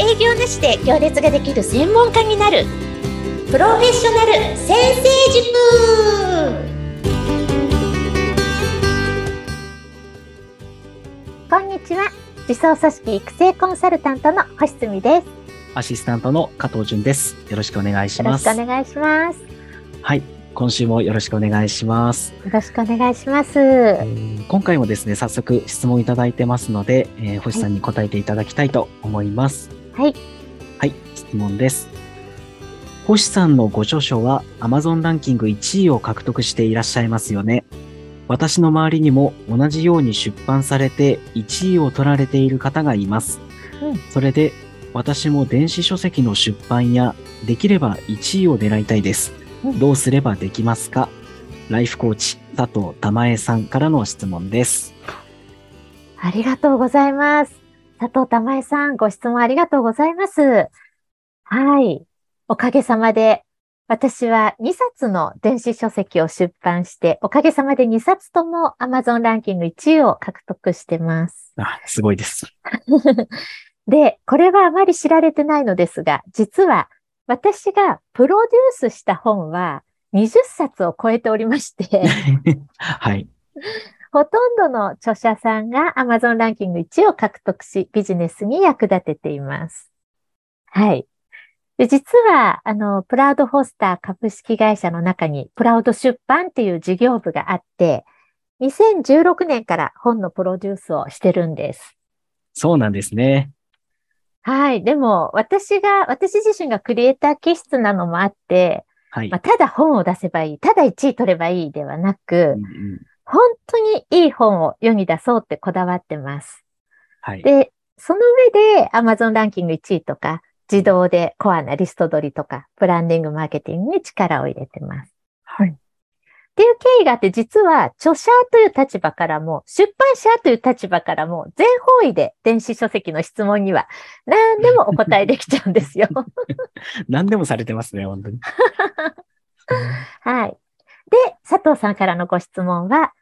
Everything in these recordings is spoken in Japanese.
営業なしで行列ができる専門家になる。プロフェッショナル先生塾。こんにちは。自走組織育成コンサルタントの星澄です。アシスタントの加藤純です。よろしくお願いします。よろしくお願いします。はい。今週もよろしくお願いします。よろしくお願いします。えー、今回もですね、早速質問いただいてますので、えー、星さんに答えていただきたいと思います。はい。はい、質問です。星さんのご著書は Amazon ランキング1位を獲得していらっしゃいますよね。私の周りにも同じように出版されて1位を取られている方がいます。うん、それで私も電子書籍の出版やできれば1位を狙いたいです。どうすればできますか？ライフコーチ佐藤玉江さんからの質問です。ありがとうございます。佐藤玉江さん、ご質問ありがとうございます。はい。おかげさまで、私は2冊の電子書籍を出版して、おかげさまで2冊とも Amazon ランキング1位を獲得してます。あ、すごいです。で、これはあまり知られてないのですが、実は私がプロデュースした本は20冊を超えておりまして、はい。ほとんどの著者さんが Amazon ランキング1位を獲得し、ビジネスに役立てています。はい。で実は、あの、プラウドホスター株式会社の中に、プラウド出版っていう事業部があって、2016年から本のプロデュースをしてるんです。そうなんですね。はい。でも、私が、私自身がクリエイター気質なのもあって、はい。まあ、ただ本を出せばいい、ただ1位取ればいいではなく、うんうん、本当にいい本を世に出そうってこだわってます。はい。で、その上で Amazon ランキング1位とか、自動でコアなリスト取りとか、ブランディングマーケティングに力を入れてます。はい。っていう経緯があって、実は著者という立場からも、出版社という立場からも、全方位で電子書籍の質問には何でもお答えできちゃうんですよ。何でもされてますね、本当に。はい。で、佐藤さんからのご質問は、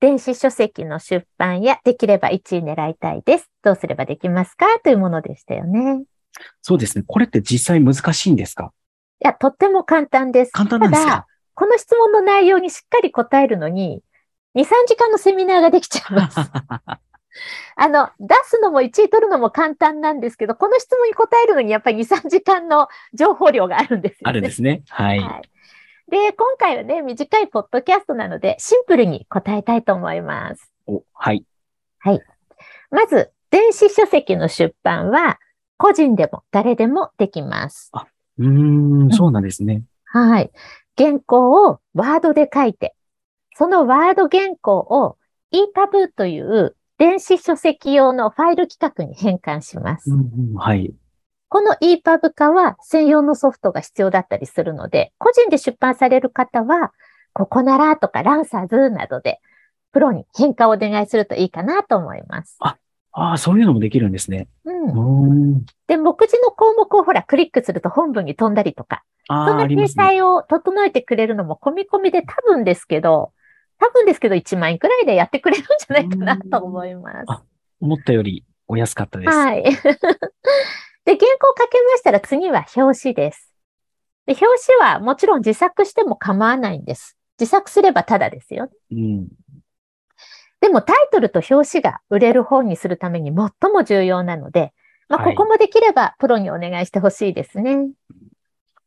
電子書籍の出版やできれば1位狙いたいです。どうすればできますか？というものでしたよね。そうですね。これって実際難しいんですか？いや、とっても簡単です。簡単なんですか？この質問の内容にしっかり答えるのに、2、3時間のセミナーができちゃいます。あの、出すのも1位取るのも簡単なんですけど、この質問に答えるのにやっぱり2、3時間の情報量があるんですよ、ね。あるんですね。はい。はい。で、今回はね、短いポッドキャストなので、シンプルに答えたいと思います。お、はい。はい。まず、電子書籍の出版は、個人でも誰でもできます。うーん、そうなんですね。はい。原稿をワードで書いて、そのワード原稿を EPUB という電子書籍用のファイル規格に変換します。うんうん、はい。この EPUB 化は専用のソフトが必要だったりするので、個人で出版される方は、ここならとかランサーズなどで、プロに変化をお願いするといいかなと思います。ああ、そういうのもできるんですね。うん。ん。で、目次の項目をほら、クリックすると本文に飛んだりとか、ああ、そんな掲。載を整えてくれるのも込み込みで多分ですけど、多分ですけど1万円くらいでやってくれるんじゃないかなと思います。あ思ったよりお安かったです。はい。で、原稿書けましたら次は表紙です。で、表紙はもちろん自作しても構わないんです。自作すればただですよ。うん。でもタイトルと表紙が売れる本にするために最も重要なので、まあ、はいここもできればプロにお願いしてほしいですね。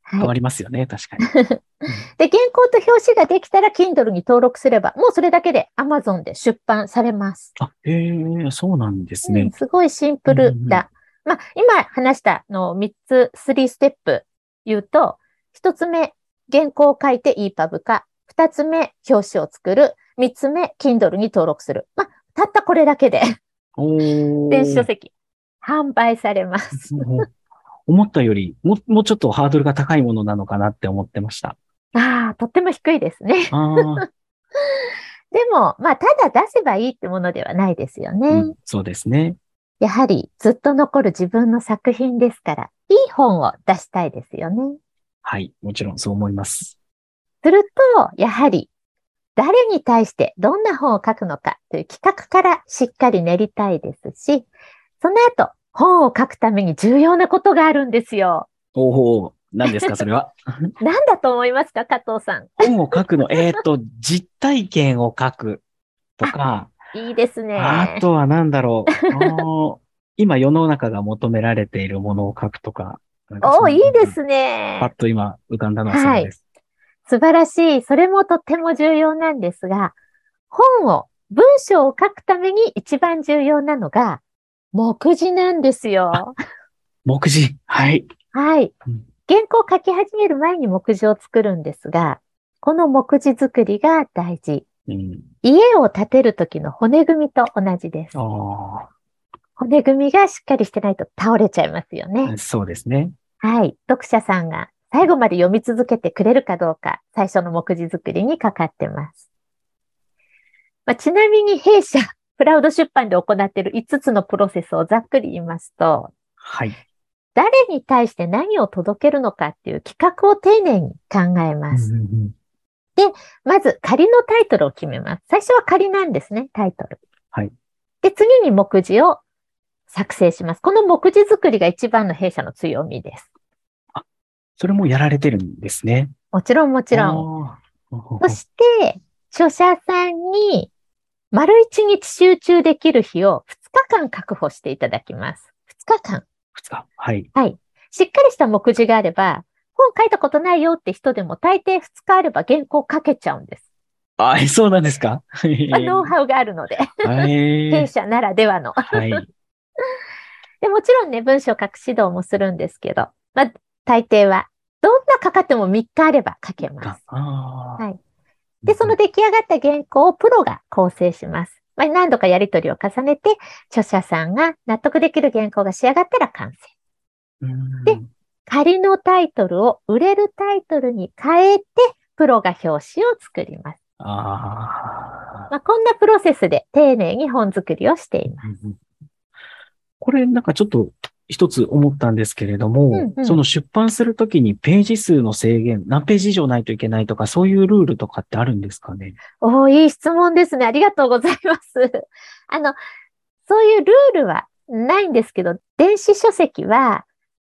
はい。変わりますよね、確かに。で、原稿と表紙ができたら Kindle に登録すれば、もうそれだけで Amazon で出版されます。あ、へえ、そうなんですうんね。すごいシンプルだ。まあ、今話したのを3つ、3ステップ言うと、1つ目、原稿を書いて EPUB 化。2つ目、表紙を作る。3つ目、Kindle に登録する。まあ、たったこれだけで電子書籍販売されます。う ん思ったよりも、もうちょっとハードルが高いものなのかなって思ってました。ああ、とっても低いですね。でも、まあ、ただ出せばいいってものではないですよね。うんそうですね。やはりずっと残る自分の作品ですから、いい本を出したいですよね。はい。もちろんそう思います。すると、やはり、誰に対してどんな本を書くのかという企画からしっかり練りたいですし、その後、本を書くために重要なことがあるんですよ。おお、何ですか、それは？何だと思いますか、加藤さん。本を書くの、えっ、と、実体験を書くとか、いいですね。あとは何だろう。今世の中が求められているものを書くとか。かそおういいですパッね。と今浮かんだのはそれです。素晴らしい。それもとっても重要なんですが、本を、文章を書くために一番重要なのが、目次なんですよ。目次？はい。はいうん。原稿を書き始める前に目次を作るんですが、この目次作りが大事。うん、家を建てる時の骨組みと同じです。あ骨組みがしっかりしてないと倒れちゃいますよね。あ、そうですね。はい。読者さんが最後まで読み続けてくれるかどうか、最初の目次作りにかかってます。まあ、ちなみに弊社、クラウド出版で行っている5つのプロセスをざっくり言いますと、はい。誰に対して何を届けるのかっていう企画を丁寧に考えます。うんうんまず仮のタイトルを決めます。最初は仮なんですね、タイトル。はい。で、次に目次を作成します。この目次作りが一番の弊社の強みです。それもやられてるんですね。もちろんもちろん。そして、著者さんに丸一日集中できる日を2日間確保していただきます。2日間。二日。はい。はい。しっかりした目次があれば、本書いたことないよって人でも大抵2日あれば原稿書けちゃうんです。あ、えそうなんですか？まあ ノウハウがあるので、はい。弊社ならではの。はい。で、もちろんね、文章書く指導もするんですけど、まあ、大抵は、どんなかかっても3日あれば書けます。はいで、その出来上がった原稿をプロが構成します。まあ、何度かやり取りを重ねて、著者さんが納得できる原稿が仕上がったら完成。うんで仮のタイトルを売れるタイトルに変えて、プロが表紙を作ります。あまあ、こんなプロセスで丁寧に本作りをしています。ーうんこれなんかちょっと一つ思ったんですけれども、うんうんその出版するときにページ数の制限、何ページ以上ないといけないとか、そういうルールとかってあるんですかね？おー、いい質問ですね。ありがとうございます。あの、そういうルールはないんですけど、電子書籍は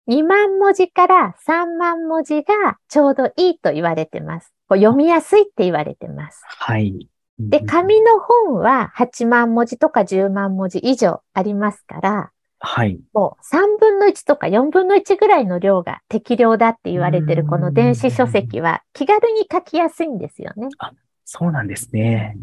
2万文字から3万文字がちょうどいいと言われてます。こう読みやすいって言われてます。はい。で、紙の本は8万文字とか10万文字以上ありますから、はい。もう3分の1とか4分の1ぐらいの量が適量だって言われてるこの電子書籍は気軽に書きやすいんですよね。そうなんですね。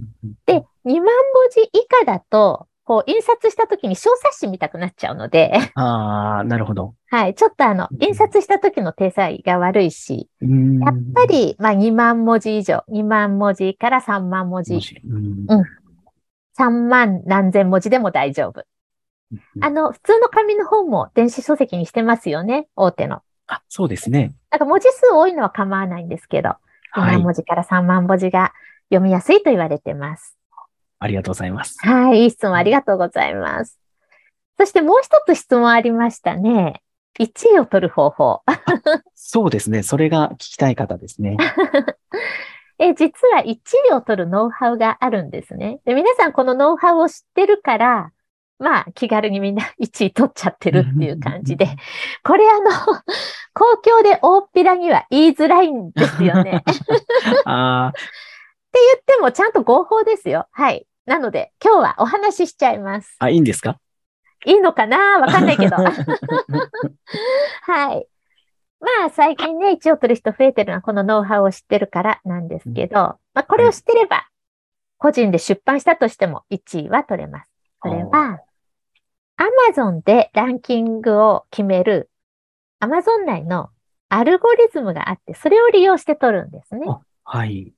で、2万文字以下だと、こう印刷した時に小冊子見たくなっちゃうので、ああ、なるほど。はい、ちょっとあの、印刷した時の手さいが悪いし、うーんやっぱり、まあ2万文字以上、2万文字から3万文字うんうん3万何千文字でも大丈夫。あの、普通の紙の本も電子書籍にしてますよね、大手の。あ、そうですね。なんか文字数多いのは構わないんですけど、2はい万。文字から3万文字が読みやすいと言われてます。ありがとうございます。はい、いい質問ありがとうございます。そしてもう一つ質問ありましたね。1位を取る方法。そうですね。それが聞きたい方ですね。え、実は1位を取るノウハウがあるんですね。で、皆さんこのノウハウを知ってるから、まあ気軽にみんな1位取っちゃってるっていう感じで、これあの、公共で大っぴらには言いづらいんですよね。ってあ言ってもちゃんと合法ですよ。はい。なので今日はお話ししちゃいます。あ、あ、いいんですか？いいのかな？わかんないけど。はい。まあ最近ね、1位を取る人増えてるのはこのノウハウを知ってるからなんですけど、まあこれを知ってれば、個人で出版したとしても1位は取れます。それは、Amazon でランキングを決める Amazon 内のアルゴリズムがあって、それを利用して取るんですね。あはい。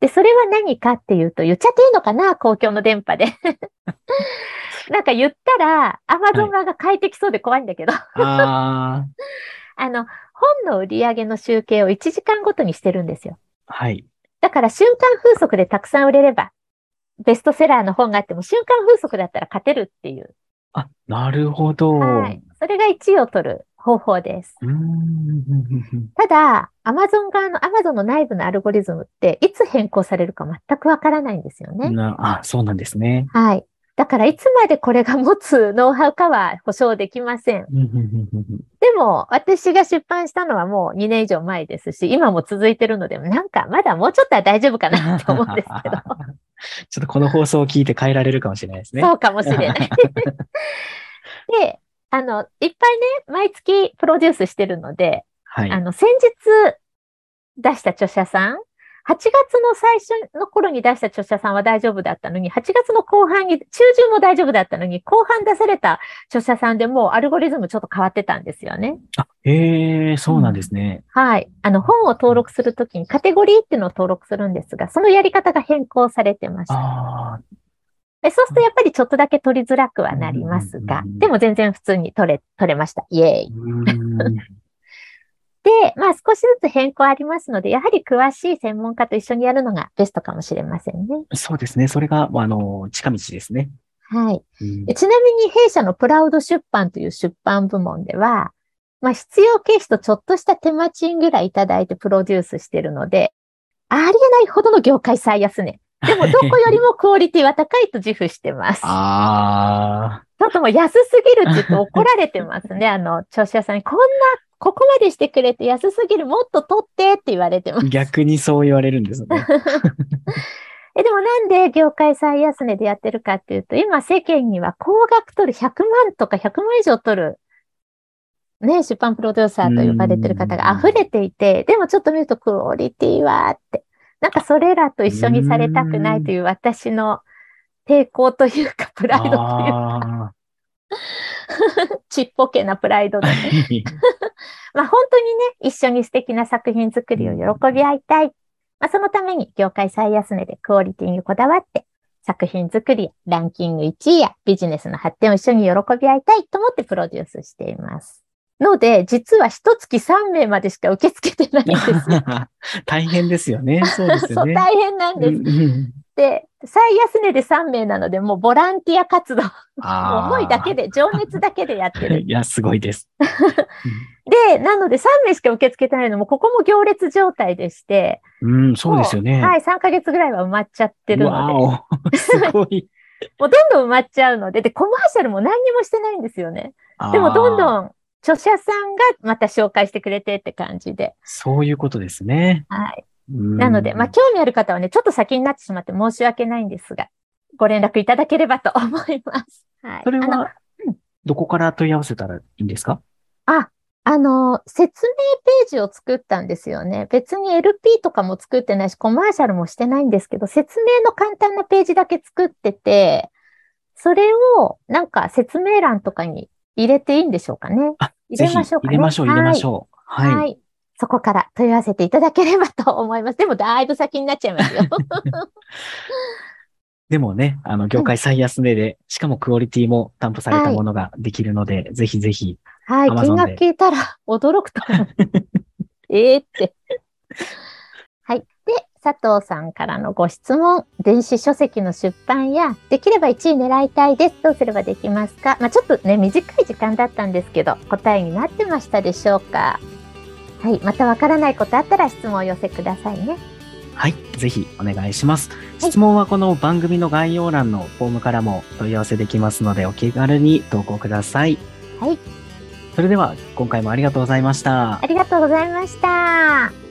で、それは何かっていうと、言っちゃっていいのかな公共の電波で。なんか言ったら、Amazon 側が変えてきそうで怖いんだけど、あ あの、本の売り上げの集計を1時間ごとにしてるんですよ。あ、はい。だから瞬間風速でたくさん売れれば、ベストセラーの本があっても瞬間風速だったら勝てるっていう。あ、なるほど。はい。それが1位を取る方法です。うーん。ただ、Amazon 側の Amazon の内部のアルゴリズムっていつ変更されるか全くわからないんですよね。なあ、そうなんですね。はい。だからいつまでこれが持つノウハウかは保証できません。でも、私が出版したのはもう2年以上前ですし、今も続いてるので、なんかまだもうちょっとは大丈夫かなって思うんですけど。ちょっとこの放送を聞いて変えられるかもしれないですね。そうかもしれない。で、あの、いっぱいね、毎月プロデュースしてるので、はい。あの、先日出した著者さん、8月の最初の頃に出した著者さんは大丈夫だったのに、8月の後半に、中旬も大丈夫だったのに、後半出された著者さんでもうアルゴリズムちょっと変わってたんですよね。あ、へえ、そうなんですね。はい。あの、本を登録するときにカテゴリーっていうのを登録するんですが、そのやり方が変更されてました。ああ、でそうするとやっぱりちょっとだけ取りづらくはなりますがでも全然普通に取れ、取れました。イエーイ。で、まあ少しずつ変更ありますので、やはり詳しい専門家と一緒にやるのがベストかもしれませんね。そうですね。それが、あの、近道ですね。はい。うんでちなみに弊社のプラウド出版という出版部門では、まあ必要経費とちょっとした手間賃ぐらいいただいてプロデュースしてるので、ありえないほどの業界最安値。でもどこよりもクオリティは高いと自負してます。あちょっともう安すぎるって言って怒られてますね。あの、聴者さんに、こんな、ここまでしてくれて安すぎる、もっと取ってって言われてまあ、す。逆にそう言われるんですね。え、でもなんで業界最安値でやってるかっていうと、今世間には高額取る100万とか100万以上取る、ね、出版プロデューサーと呼ばれてる方が溢れていて、でもちょっと見るとクオリティはって、なんかそれらと一緒にされたくないという私の抵抗というか、プライドというか、あちっぽけなプライドでね。ー まあ本当にね、一緒に素敵な作品作りを喜び合いたい。まあそのために業界最安値でクオリティにこだわって、作品作りやランキング1位やビジネスの発展を一緒に喜び合いたいと思ってプロデュースしています。ので、実は一月3名までしか受け付けてないんですよ。大変ですよね。そうですそう、よね。大変なんです。うんうんで、最安値で3名なので、もうボランティア活動、思いだけで、情熱だけでやってる。いや、すごいです。で、なので3名しか受け付けてないのも、ここも行列状態でして、うん、そうですよね。はい、3ヶ月ぐらいは埋まっちゃってるので、すごい。うどんどん埋まっちゃうので、で、コマーシャルも何にもしてないんですよね。でもどんん。どん著者さんがまた紹介してくれてって感じで。そういうことですね。はい。ななので、まあ、興味ある方はね、ちょっと先になってしまって申し訳ないんですが、ご連絡いただければと思います。はい。それは、どこから問い合わせたらいいんですか？あ、あの、説明ページを作ったんですよね。別に LP とかも作ってないし、コマーシャルもしてないんですけど、説明の簡単なページだけ作ってて、それをなんか説明欄とかに入れていいんでしょうかね。あ、入れましょうかね入れましょう、入れましょう。はい。はい。そこから問い合わせていただければと思います。でもだいぶ先になっちゃいますよ。でもね、あの、業界最安値で、しかもクオリティも担保されたものができるので、ぜひぜひ。はい。金額聞いたら驚くと思う。ええって。佐藤さんからのご質問。電子書籍の出版や、できれば1位狙いたいです。どうすればできますか？まあちょっとね、短い時間だったんですけど、答えになってましたでしょうか？はい。またわからないことあったら質問をお寄せくださいね。はい。ぜひお願いします。質問はこの番組の概要欄のフォームからも問い合わせできますので、お気軽に投稿ください。はい。それでは、今回もありがとうございましたあ。りがとうございました。